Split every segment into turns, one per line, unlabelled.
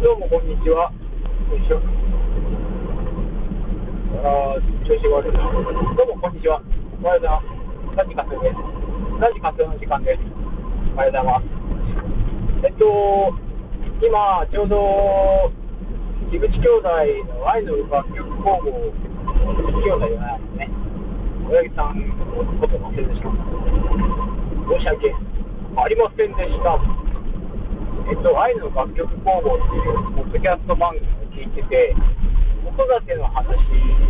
どうもこんにちは。よいしょ。あー、調子が悪いな。どうもこんにちは。おはようございます。ラジカスです。ラジカスの時間です。おはようございます。えっと、今、ちょうど、樋口兄弟の愛の楽曲工房、樋口兄弟じゃないですね。親木さんのこと忘れてしまった。申し訳ありませんでした。えっと、愛の楽曲工房っていうポッドキャスト番組を聞いてて、子育ての話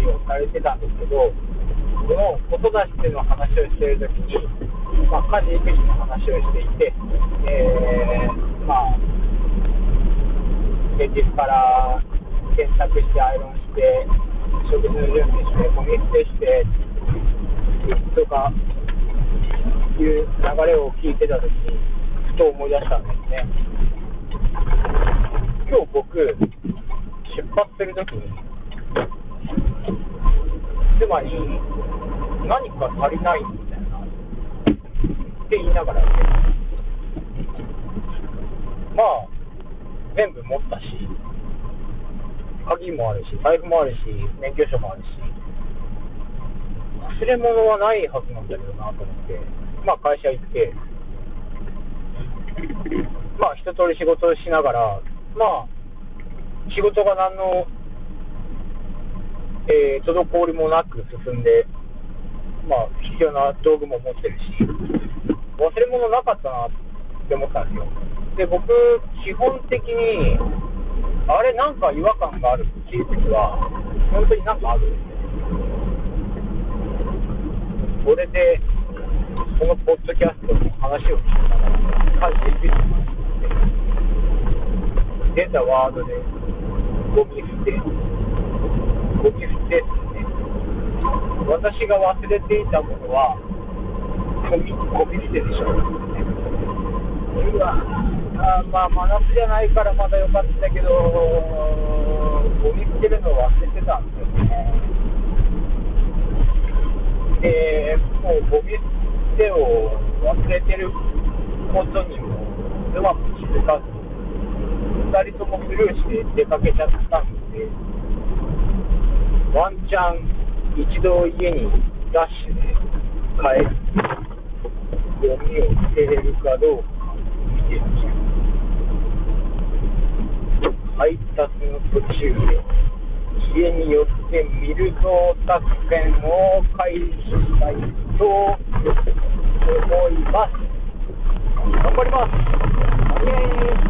をされてたんですけど、その子育ての話をしているときに、まあ、家事・育児の話をしていて、えー、まあ、前日から洗濯して、アイロンして、食事の準備して、ゴミ捨てして、とかいう流れを聞いてたときに、ふと思い出したんですね。今日僕、出発するときに、妻に何か足りないみたいな、って言いながら、まあ、全部持ったし、鍵もあるし、財布もあるし、免許証もあるし、忘れ物はないはずなんだけどなと思って、まあ会社行って、まあ一通り仕事をしながら、まあ仕事が何の、えー、滞りもなく進んで、まあ必要な道具も持ってるし、忘れ物なかったなって思ったんですよ。で、僕、基本的に、あれなんか違和感があるっていう時は、本当になんかあるんですよ。それで、このポッドキャストの話を聞きながら、ワードで、ゴミ捨て、ゴミ捨てって、私が忘れていたものは、ゴミ、ゴミ捨てでしょ。うわあまあ、真夏じゃないからまだよかったけど、ゴミ捨てるの忘れてたんですよね。で、もうゴミ捨てを忘れてることにも、妻も気づかず、2人ともスルーして出かけちゃったんで、ワンチャン一度家にダッシュで帰って、ゴミを捨てれるかどうか見てみる。配達の途中で家に寄ってみるぞ作戦を開始したいと思います。頑張ります